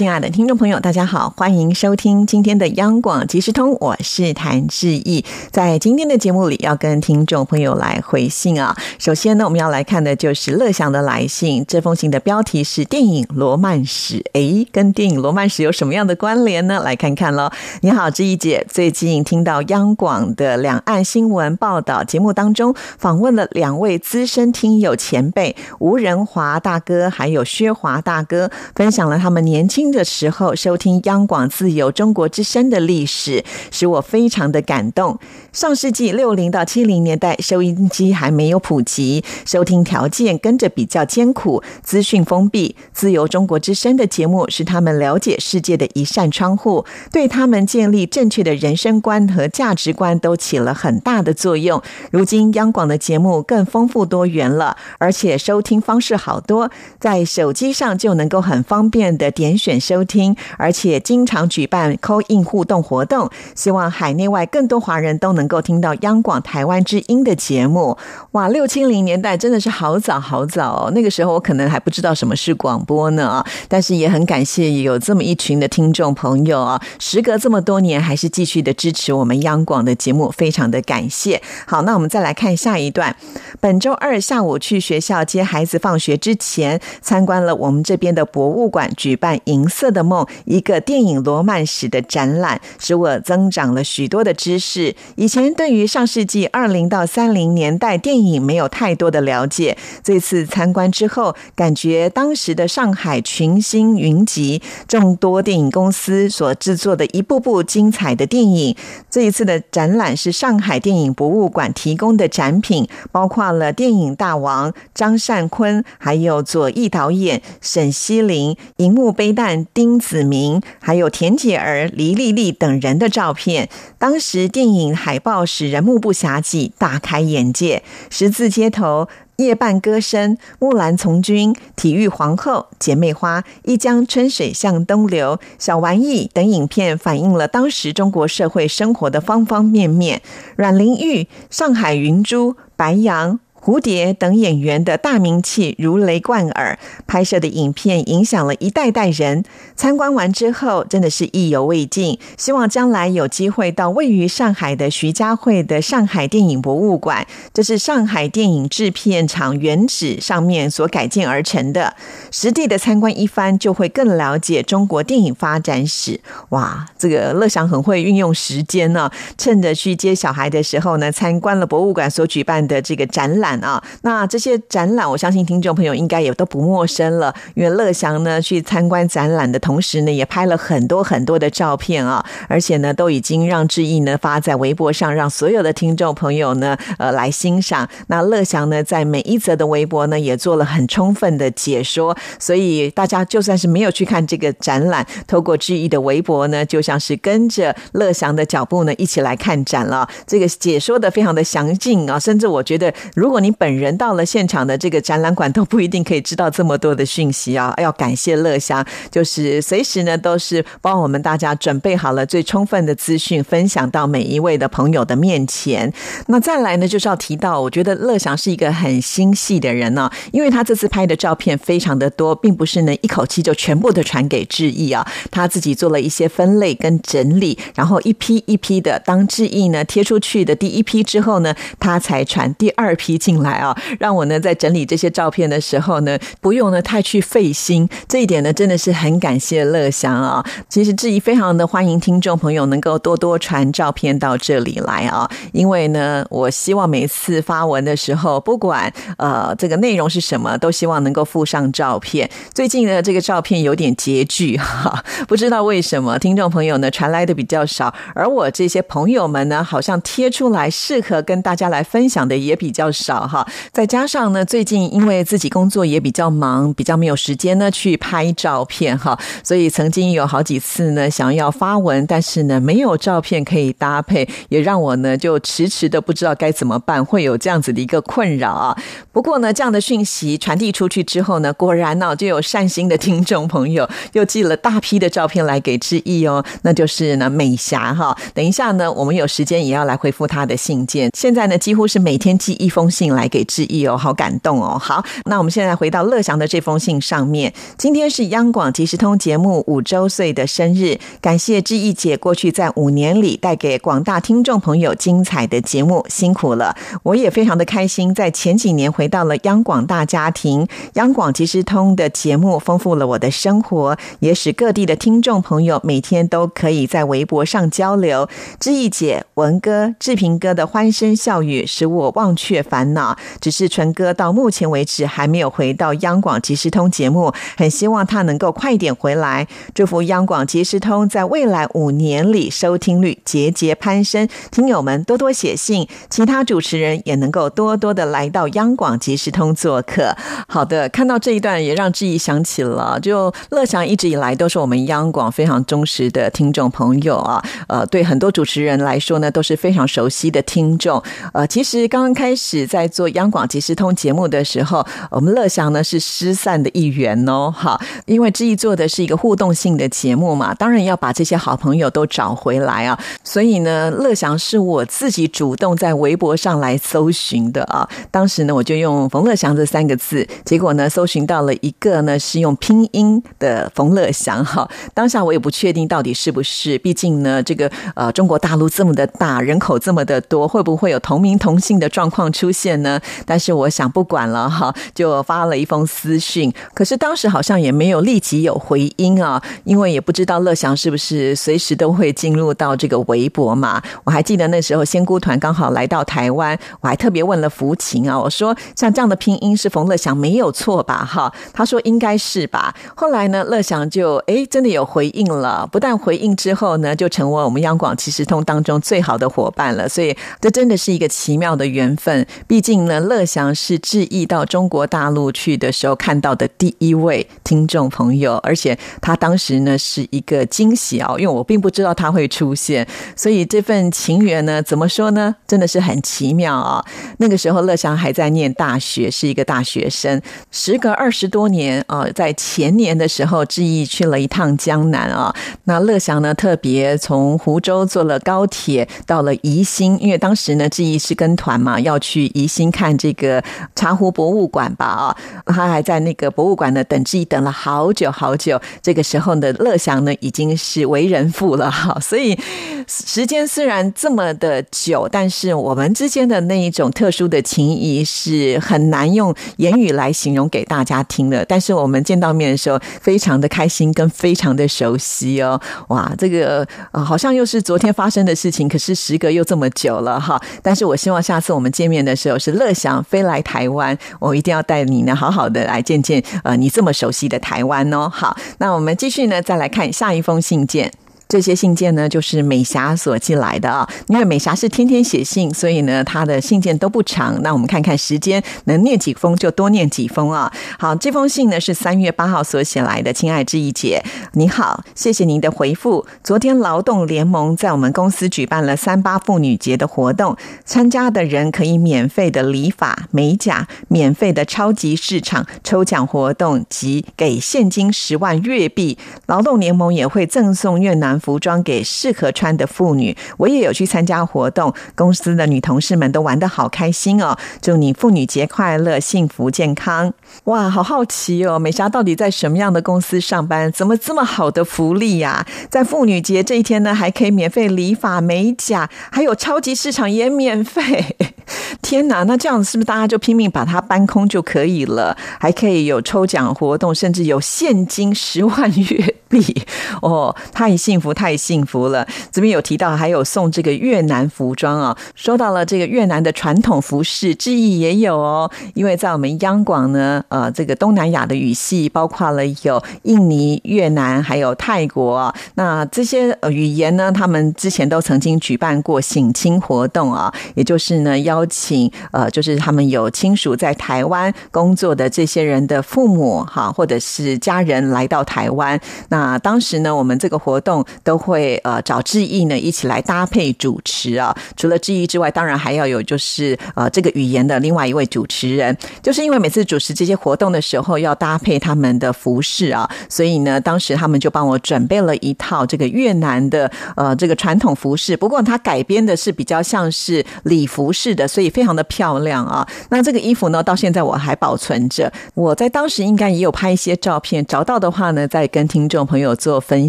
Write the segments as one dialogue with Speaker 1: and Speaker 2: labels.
Speaker 1: 亲爱的听众朋友，大家好，欢迎收听今天的央广即时通，我是谭志毅。在今天的节目里，要跟听众朋友来回信啊。首先呢，我们要来看的就是乐祥的来信，这封信的标题是电影《罗曼史》。诶，跟电影《罗曼史》有什么样的关联呢？来看看喽。你好，志毅姐，最近听到央广的两岸新闻报道节目当中，访问了两位资深听友前辈吴仁华大哥还有薛华大哥，分享了他们年轻。的时候收听央广自由中国之声的历史，使我非常的感动。上世纪六零到七零年代，收音机还没有普及，收听条件跟着比较艰苦，资讯封闭。自由中国之声的节目是他们了解世界的一扇窗户，对他们建立正确的人生观和价值观都起了很大的作用。如今央广的节目更丰富多元了，而且收听方式好多，在手机上就能够很方便的点选。收听，而且经常举办 call in 互动活动，希望海内外更多华人都能够听到央广台湾之音的节目。哇，六七零年代真的是好早好早哦，那个时候我可能还不知道什么是广播呢但是也很感谢有这么一群的听众朋友啊，时隔这么多年还是继续的支持我们央广的节目，非常的感谢。好，那我们再来看下一段。本周二下午去学校接孩子放学之前，参观了我们这边的博物馆，举办银色的梦一个电影罗曼史的展览，使我增长了许多的知识。以前对于上世纪二零到三零年代电影没有太多的了解，这次参观之后，感觉当时的上海群星云集，众多电影公司所制作的一部部精彩的电影。这一次的展览是上海电影博物馆提供的展品，包括了电影大王张善坤，还有左翼导演沈西林，银幕背带丁子明，还有田姐儿、黎丽丽等人的照片。当时电影海报使人目不暇接，大开眼界。十字街头、夜半歌声、木兰从军、体育皇后、姐妹花、一江春水向东流、小玩意等影片，反映了当时中国社会生活的方方面面。阮玲玉、上海云珠、白杨。蝴蝶等演员的大名气如雷贯耳，拍摄的影片影响了一代代人。参观完之后，真的是意犹未尽，希望将来有机会到位于上海的徐家汇的上海电影博物馆，这是上海电影制片厂原址上面所改建而成的。实地的参观一番，就会更了解中国电影发展史。哇，这个乐祥很会运用时间呢，趁着去接小孩的时候呢，参观了博物馆所举办的这个展览。啊，那这些展览，我相信听众朋友应该也都不陌生了。因为乐祥呢去参观展览的同时呢，也拍了很多很多的照片啊，而且呢都已经让志毅呢发在微博上，让所有的听众朋友呢呃来欣赏。那乐祥呢在每一则的微博呢也做了很充分的解说，所以大家就算是没有去看这个展览，透过志毅的微博呢，就像是跟着乐祥的脚步呢一起来看展了。这个解说的非常的详尽啊，甚至我觉得如果你本人到了现场的这个展览馆，都不一定可以知道这么多的讯息啊！要感谢乐祥，就是随时呢都是帮我们大家准备好了最充分的资讯，分享到每一位的朋友的面前。那再来呢，就是要提到，我觉得乐祥是一个很心细的人呢，因为他这次拍的照片非常的多，并不是呢一口气就全部的传给志毅啊，他自己做了一些分类跟整理，然后一批一批的，当志毅呢贴出去的第一批之后呢，他才传第二批。进来啊，让我呢在整理这些照片的时候呢，不用呢太去费心。这一点呢，真的是很感谢乐祥啊。其实志毅非常的欢迎听众朋友能够多多传照片到这里来啊，因为呢，我希望每次发文的时候，不管呃这个内容是什么，都希望能够附上照片。最近呢这个照片有点拮据哈，不知道为什么听众朋友呢传来的比较少，而我这些朋友们呢，好像贴出来适合跟大家来分享的也比较少。哈。再加上呢，最近因为自己工作也比较忙，比较没有时间呢去拍照片哈，所以曾经有好几次呢想要发文，但是呢没有照片可以搭配，也让我呢就迟迟的不知道该怎么办，会有这样子的一个困扰啊。不过呢，这样的讯息传递出去之后呢，果然呢就有善心的听众朋友又寄了大批的照片来给志毅哦，那就是呢美霞哈。等一下呢，我们有时间也要来回复他的信件。现在呢，几乎是每天寄一封信来给志毅哦，好感动哦。好，那我们现在回到乐祥的这封信上面。今天是央广即时通节目五周岁的生日，感谢志毅姐过去在五年里带给广大听众朋友精彩的节目，辛苦了。我也非常的开心，在前几年回到了央广大家庭，央广即时通的节目丰富了我的生活，也使各地的听众朋友每天都可以在微博上交流。志毅姐、文哥、志平哥的欢声笑语使我忘却烦恼。啊只是纯哥到目前为止还没有回到央广即时通节目，很希望他能够快点回来。祝福央广即时通在未来五年里收听率节节攀升，听友们多多写信，其他主持人也能够多多的来到央广即时通做客。好的，看到这一段也让志毅想起了，就乐祥一直以来都是我们央广非常忠实的听众朋友啊，呃，对很多主持人来说呢都是非常熟悉的听众。呃，其实刚刚开始在做央广即时通节目的时候，我们乐祥呢是失散的一员哦，哈，因为志毅做的是一个互动性的节目嘛，当然要把这些好朋友都找回来啊，所以呢，乐祥是我自己主动在微博上来搜寻的啊，当时呢我就用冯乐祥这三个字，结果呢搜寻到了一个呢是用拼音的冯乐祥哈，当下我也不确定到底是不是，毕竟呢这个呃中国大陆这么的大，人口这么的多，会不会有同名同姓的状况出现呢？但是我想不管了哈，就发了一封私讯。可是当时好像也没有立即有回音啊，因为也不知道乐祥是不是随时都会进入到这个微博嘛。我还记得那时候仙姑团刚好来到台湾，我还特别问了福琴啊，我说像这样的拼音是冯乐祥没有错吧？哈，他说应该是吧。后来呢，乐祥就哎真的有回应了，不但回应之后呢，就成为我们央广其实通当中最好的伙伴了。所以这真的是一个奇妙的缘分，毕毕竟呢。乐祥是志毅到中国大陆去的时候看到的第一位听众朋友，而且他当时呢是一个惊喜哦，因为我并不知道他会出现，所以这份情缘呢，怎么说呢，真的是很奇妙啊。那个时候乐祥还在念大学，是一个大学生。时隔二十多年啊，在前年的时候，志毅去了一趟江南啊。那乐祥呢，特别从湖州坐了高铁到了宜兴，因为当时呢，志毅是跟团嘛，要去宜新看。这个茶壶博物馆吧，啊，他还在那个博物馆呢等自己等了好久好久。这个时候呢乐祥呢已经是为人父了，哈，所以时间虽然这么的久，但是我们之间的那一种特殊的情谊是很难用言语来形容给大家听的。但是我们见到面的时候，非常的开心，跟非常的熟悉哦。哇，这个好像又是昨天发生的事情，可是时隔又这么久了，哈。但是我希望下次我们见面的时候是乐祥。飞来台湾，我一定要带你呢，好好的来见见呃，你这么熟悉的台湾哦。好，那我们继续呢，再来看下一封信件。这些信件呢，就是美霞所寄来的啊。因为美霞是天天写信，所以呢，她的信件都不长。那我们看看时间，能念几封就多念几封啊。好，这封信呢是三月八号所写来的，亲爱志毅姐，你好，谢谢您的回复。昨天劳动联盟在我们公司举办了三八妇女节的活动，参加的人可以免费的理发美甲，免费的超级市场抽奖活动及给现金十万月币。劳动联盟也会赠送越南。服装给适合穿的妇女，我也有去参加活动，公司的女同事们都玩得好开心哦！祝你妇女节快乐，幸福健康！哇，好好奇哦，美霞到底在什么样的公司上班？怎么这么好的福利呀？在妇女节这一天呢，还可以免费理发美甲，还有超级市场也免费！天哪，那这样子是不是大家就拼命把它搬空就可以了？还可以有抽奖活动，甚至有现金十万月币哦！太幸福！太幸福了。这边有提到还有送这个越南服装啊，说到了这个越南的传统服饰，志毅也有哦。因为在我们央广呢，呃，这个东南亚的语系包括了有印尼、越南还有泰国，那这些语言呢，他们之前都曾经举办过省亲活动啊，也就是呢邀请呃，就是他们有亲属在台湾工作的这些人的父母哈，或者是家人来到台湾。那当时呢，我们这个活动都会呃找志毅呢一起来搭配主持啊。除了志毅之外，当然还要有就是呃这个语言的另外一位主持人。就是因为每次主持这些活动的时候要搭配他们的服饰啊，所以呢，当时他们就帮我准备了一套这个越南的呃这个传统服饰。不过它改编的是比较像是礼服式的，所以非常的漂亮啊。那这个衣服呢，到现在我还保存着。我在当时应该也有拍一些照片，找到的话呢，再跟听众朋友做分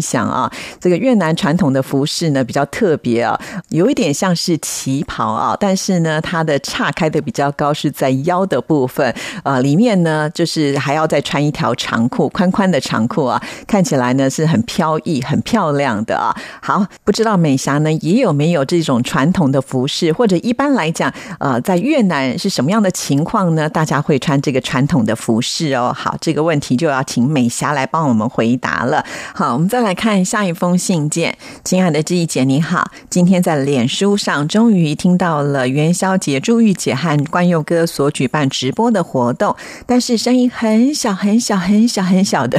Speaker 1: 享啊。这个越南传统的服饰呢比较特别啊，有一点像是旗袍啊，但是呢，它的岔开的比较高，是在腰的部分。呃，里面呢就是还要再穿一条长裤，宽宽的长裤啊，看起来呢是很飘逸、很漂亮的啊。好，不知道美霞呢也有没有这种传统的服饰，或者一般来讲，呃，在越南是什么样的情况呢？大家会穿这个传统的服饰哦。好，这个问题就要请美霞来帮我们回答了。好，我们再来看下一封信件。亲爱的志毅姐，你好，今天在脸书上终于听到了元宵节朱玉姐和关佑哥所举办直播的活动，但是声音很小很小很小很小的，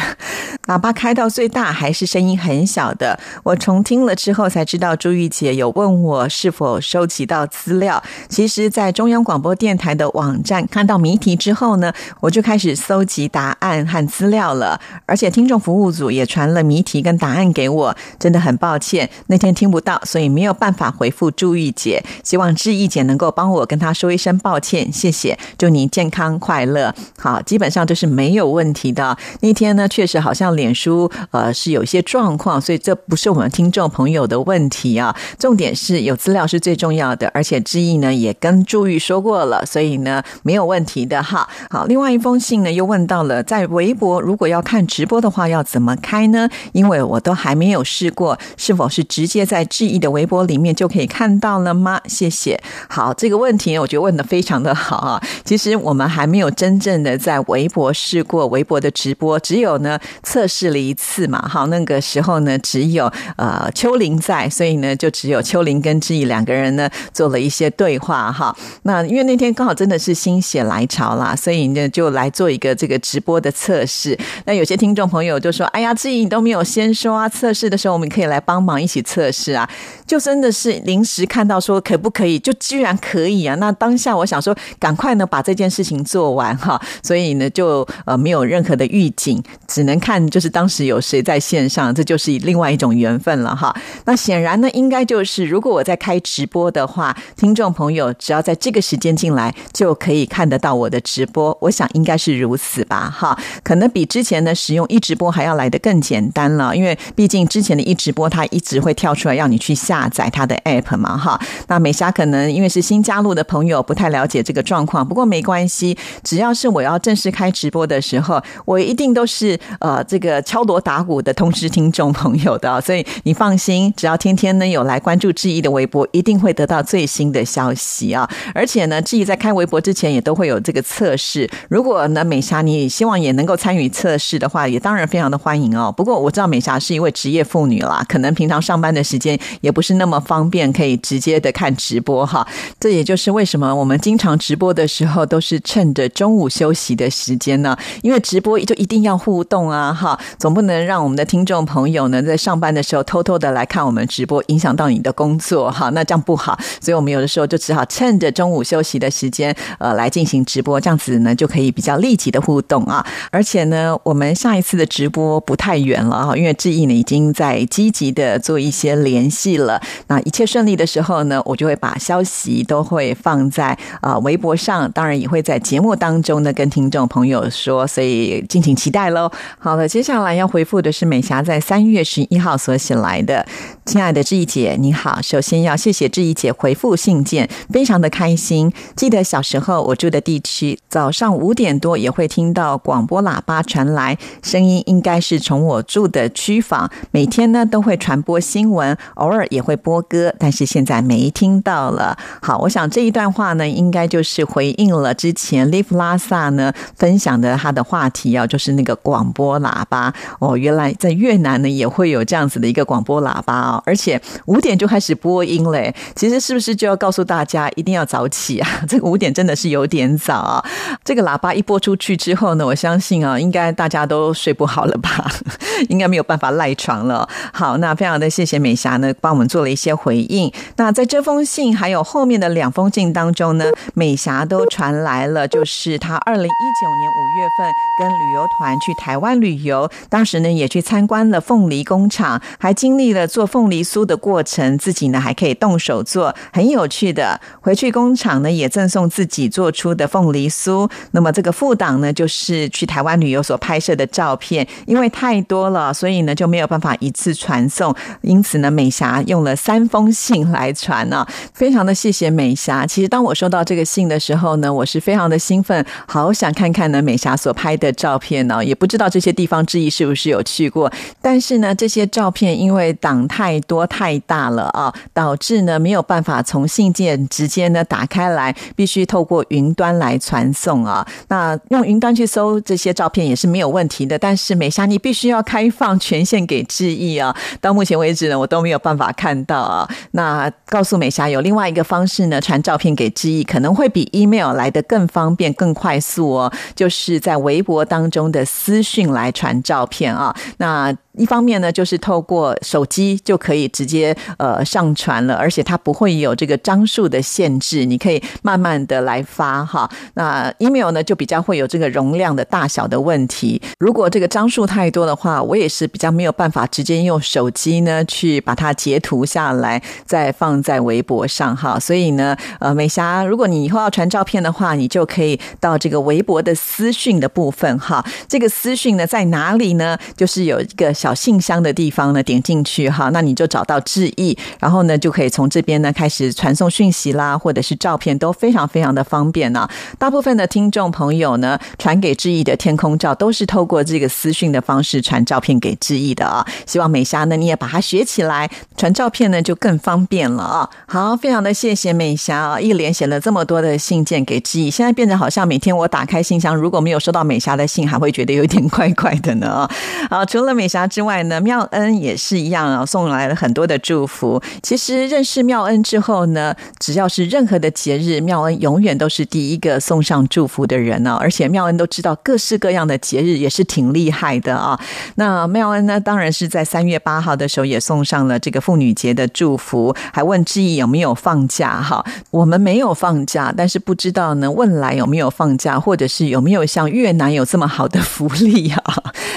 Speaker 1: 喇叭开到最大还是声音很小的。我重听了之后才知道，朱玉姐有问我是否收集到资料。其实，在中央广播电台的网站看到谜题之后呢，我就开始搜集答案和资料了。而且听众服务组也传了谜题跟答案给我，真的很抱歉那天听不到，所以没有办法回复朱玉姐。希望志毅姐能够帮我跟她说一声抱歉，谢谢。祝你健康快乐。好，基本上都是没有问题的。那天呢，确实好像脸书呃是有一些状况，所以这不是我们听众朋友的问题啊。重点是有资料是最重要的，而且志毅呢也跟朱玉说过了，所以呢没有问题的哈。好，另外一封信呢又问到了，在微博如果要看直播的话要怎么开呢？因为我都还没有试过，是否是直接在志毅的微博里面就可以看到了吗？谢谢。好，这个问题我觉得问的非常的好啊。其实我们还没有真正的在微博试过微博的直播，只有呢测试了一次嘛。好，那个时候呢只有呃秋玲在，所以呢就只有秋玲跟志毅两个人呢做了一些对话哈。那因为那天刚好真的是心血来潮啦，所以呢就来做一个这个直播的测试。那有些听众朋友就说：“哎呀，志毅你都没有先说啊，测试的时候我们可以来帮忙一起测试啊。”就真的是临时看到说可不可以，就居然可以啊！那当下我想说，赶快呢把这件事情做完哈，所以呢就呃没有任何的预警，只能看就是当时有谁在线上，这就是另外一种缘分了哈。那显然呢，应该就是如果我在开直播的话，听众朋友只要在这个时间进来就可以看得到我的直播，我想应该是如此吧哈。可能比之前呢使用一直播还要来的更简单了，因为毕竟之前的一直播它一直会跳出来要你去下。载它的 app 嘛，哈，那美霞可能因为是新加入的朋友，不太了解这个状况。不过没关系，只要是我要正式开直播的时候，我一定都是呃这个敲锣打鼓的通知听众朋友的，所以你放心，只要天天呢有来关注志毅的微博，一定会得到最新的消息啊！而且呢，志毅在开微博之前也都会有这个测试。如果呢美霞你希望也能够参与测试的话，也当然非常的欢迎哦。不过我知道美霞是一位职业妇女女啦，可能平常上班的时间也不。是那么方便，可以直接的看直播哈。这也就是为什么我们经常直播的时候都是趁着中午休息的时间呢？因为直播就一定要互动啊，哈，总不能让我们的听众朋友呢在上班的时候偷偷的来看我们直播，影响到你的工作哈，那这样不好。所以我们有的时候就只好趁着中午休息的时间，呃，来进行直播，这样子呢就可以比较立即的互动啊。而且呢，我们下一次的直播不太远了哈，因为志毅呢已经在积极的做一些联系了。那一切顺利的时候呢，我就会把消息都会放在啊微博上，当然也会在节目当中呢跟听众朋友说，所以敬请期待喽。好了，接下来要回复的是美霞在三月十一号所写来的，亲爱的志毅姐你好，首先要谢谢志毅姐回复信件，非常的开心。记得小时候我住的地区，早上五点多也会听到广播喇叭传来声音，应该是从我住的区房，每天呢都会传播新闻，偶尔也会播歌，但是现在没听到了。好，我想这一段话呢，应该就是回应了之前 Live 拉萨呢分享的他的话题啊，就是那个广播喇叭哦，原来在越南呢也会有这样子的一个广播喇叭啊，而且五点就开始播音嘞。其实是不是就要告诉大家一定要早起啊？这个五点真的是有点早啊。这个喇叭一播出去之后呢，我相信啊，应该大家都睡不好了吧？应该没有办法赖床了。好，那非常的谢谢美霞呢，帮我们做了一些回应。那在这封信还有后面的两封信当中呢，美霞都传来了，就是她二零一九年五月份跟旅游团去台湾旅游，当时呢也去参观了凤梨工厂，还经历了做凤梨酥的过程，自己呢还可以动手做，很有趣的。回去工厂呢也赠送自己做出的凤梨酥。那么这个副档呢，就是去台湾旅游所拍摄的照片，因为太多了，所以呢就没有办法一次传送，因此呢美霞用了三封信来传呢，非常的谢谢美霞。其实当我收到这个信的时候呢，我是非常的兴奋，好想看看呢美霞所拍的照片呢，也不知道这些地方之一是不是有去过，但是呢这些照片因为档太多太大了啊，导致呢没有办法从信件直接呢打开来，必须透过云端来传送啊。那用云端去搜这些照片也是没有问题的，但是美霞你必须要开放权限给致意啊。到目前为止呢，我都没有办法看到啊。那告诉美霞有另外一个方式呢，传照片给志毅可能会比 email 来的更方便、更快速哦，就是在微博当中的私讯来传照片啊。那一方面呢，就是透过手机就可以直接呃上传了，而且它不会有这个张数的限制，你可以慢慢的来发哈。那 email 呢就比较会有这个容量的大小的问题，如果这个张数太多的话，我也是比较没有办法直接用手机呢去把它截图下来，再放在微博上哈。所以呢，呃，美霞，如果你以后要传照片的话，你就可以到这个微博的私讯的部分哈。这个私讯呢在哪里呢？就是有一个。小信箱的地方呢，点进去哈，那你就找到志意，然后呢就可以从这边呢开始传送讯息啦，或者是照片都非常非常的方便呢。大部分的听众朋友呢，传给志意的天空照都是透过这个私讯的方式传照片给志意的啊。希望美霞呢你也把它学起来，传照片呢就更方便了啊。好，非常的谢谢美霞啊，一连写了这么多的信件给志意，现在变得好像每天我打开信箱，如果没有收到美霞的信，还会觉得有点怪怪的呢啊。好，除了美霞。之外呢，妙恩也是一样啊，送来了很多的祝福。其实认识妙恩之后呢，只要是任何的节日，妙恩永远都是第一个送上祝福的人呢。而且妙恩都知道各式各样的节日，也是挺厉害的啊。那妙恩呢，当然是在三月八号的时候也送上了这个妇女节的祝福，还问志毅有没有放假哈。我们没有放假，但是不知道呢，问来有没有放假，或者是有没有像越南有这么好的福利啊？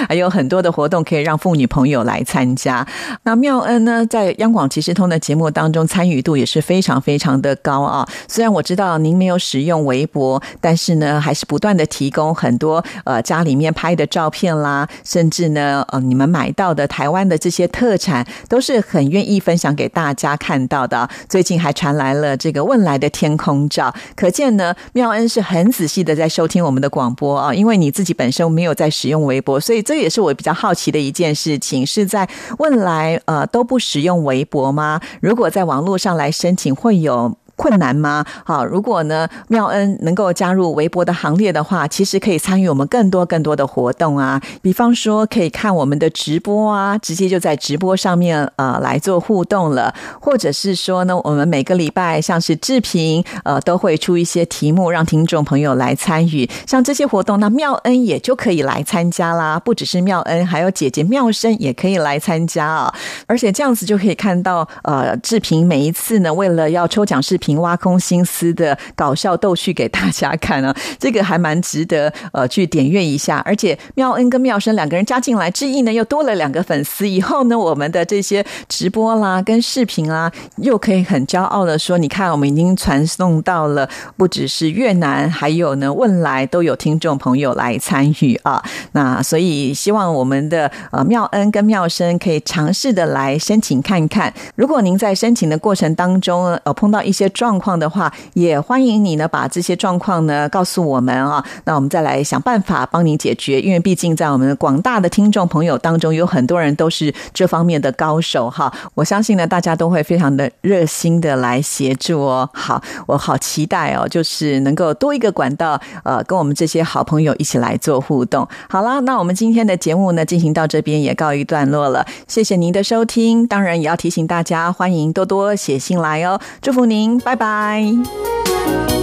Speaker 1: 还有很多的活动可以让。妇女朋友来参加，那妙恩呢，在央广即时通的节目当中参与度也是非常非常的高啊。虽然我知道您没有使用微博，但是呢，还是不断的提供很多呃家里面拍的照片啦，甚至呢呃你们买到的台湾的这些特产，都是很愿意分享给大家看到的。最近还传来了这个问来的天空照，可见呢妙恩是很仔细的在收听我们的广播啊。因为你自己本身没有在使用微博，所以这也是我比较好奇的一件。事情是在问来，呃，都不使用微博吗？如果在网络上来申请，会有？困难吗？好，如果呢，妙恩能够加入微博的行列的话，其实可以参与我们更多更多的活动啊。比方说，可以看我们的直播啊，直接就在直播上面呃来做互动了。或者是说呢，我们每个礼拜像是志平呃都会出一些题目，让听众朋友来参与。像这些活动，那妙恩也就可以来参加啦。不只是妙恩，还有姐姐妙生也可以来参加啊。而且这样子就可以看到呃志平每一次呢，为了要抽奖视频。凭挖空心思的搞笑逗趣给大家看啊，这个还蛮值得呃去点阅一下。而且妙恩跟妙生两个人加进来，志毅呢又多了两个粉丝。以后呢，我们的这些直播啦、跟视频啊，又可以很骄傲的说：你看，我们已经传送到了不只是越南，还有呢问来都有听众朋友来参与啊。那所以希望我们的呃妙恩跟妙生可以尝试的来申请看看。如果您在申请的过程当中呃碰到一些状况的话，也欢迎你呢把这些状况呢告诉我们啊，那我们再来想办法帮您解决。因为毕竟在我们广大的听众朋友当中，有很多人都是这方面的高手哈。我相信呢，大家都会非常的热心的来协助哦。好，我好期待哦，就是能够多一个管道，呃，跟我们这些好朋友一起来做互动。好了，那我们今天的节目呢，进行到这边也告一段落了。谢谢您的收听，当然也要提醒大家，欢迎多多写信来哦。祝福您，拜拜。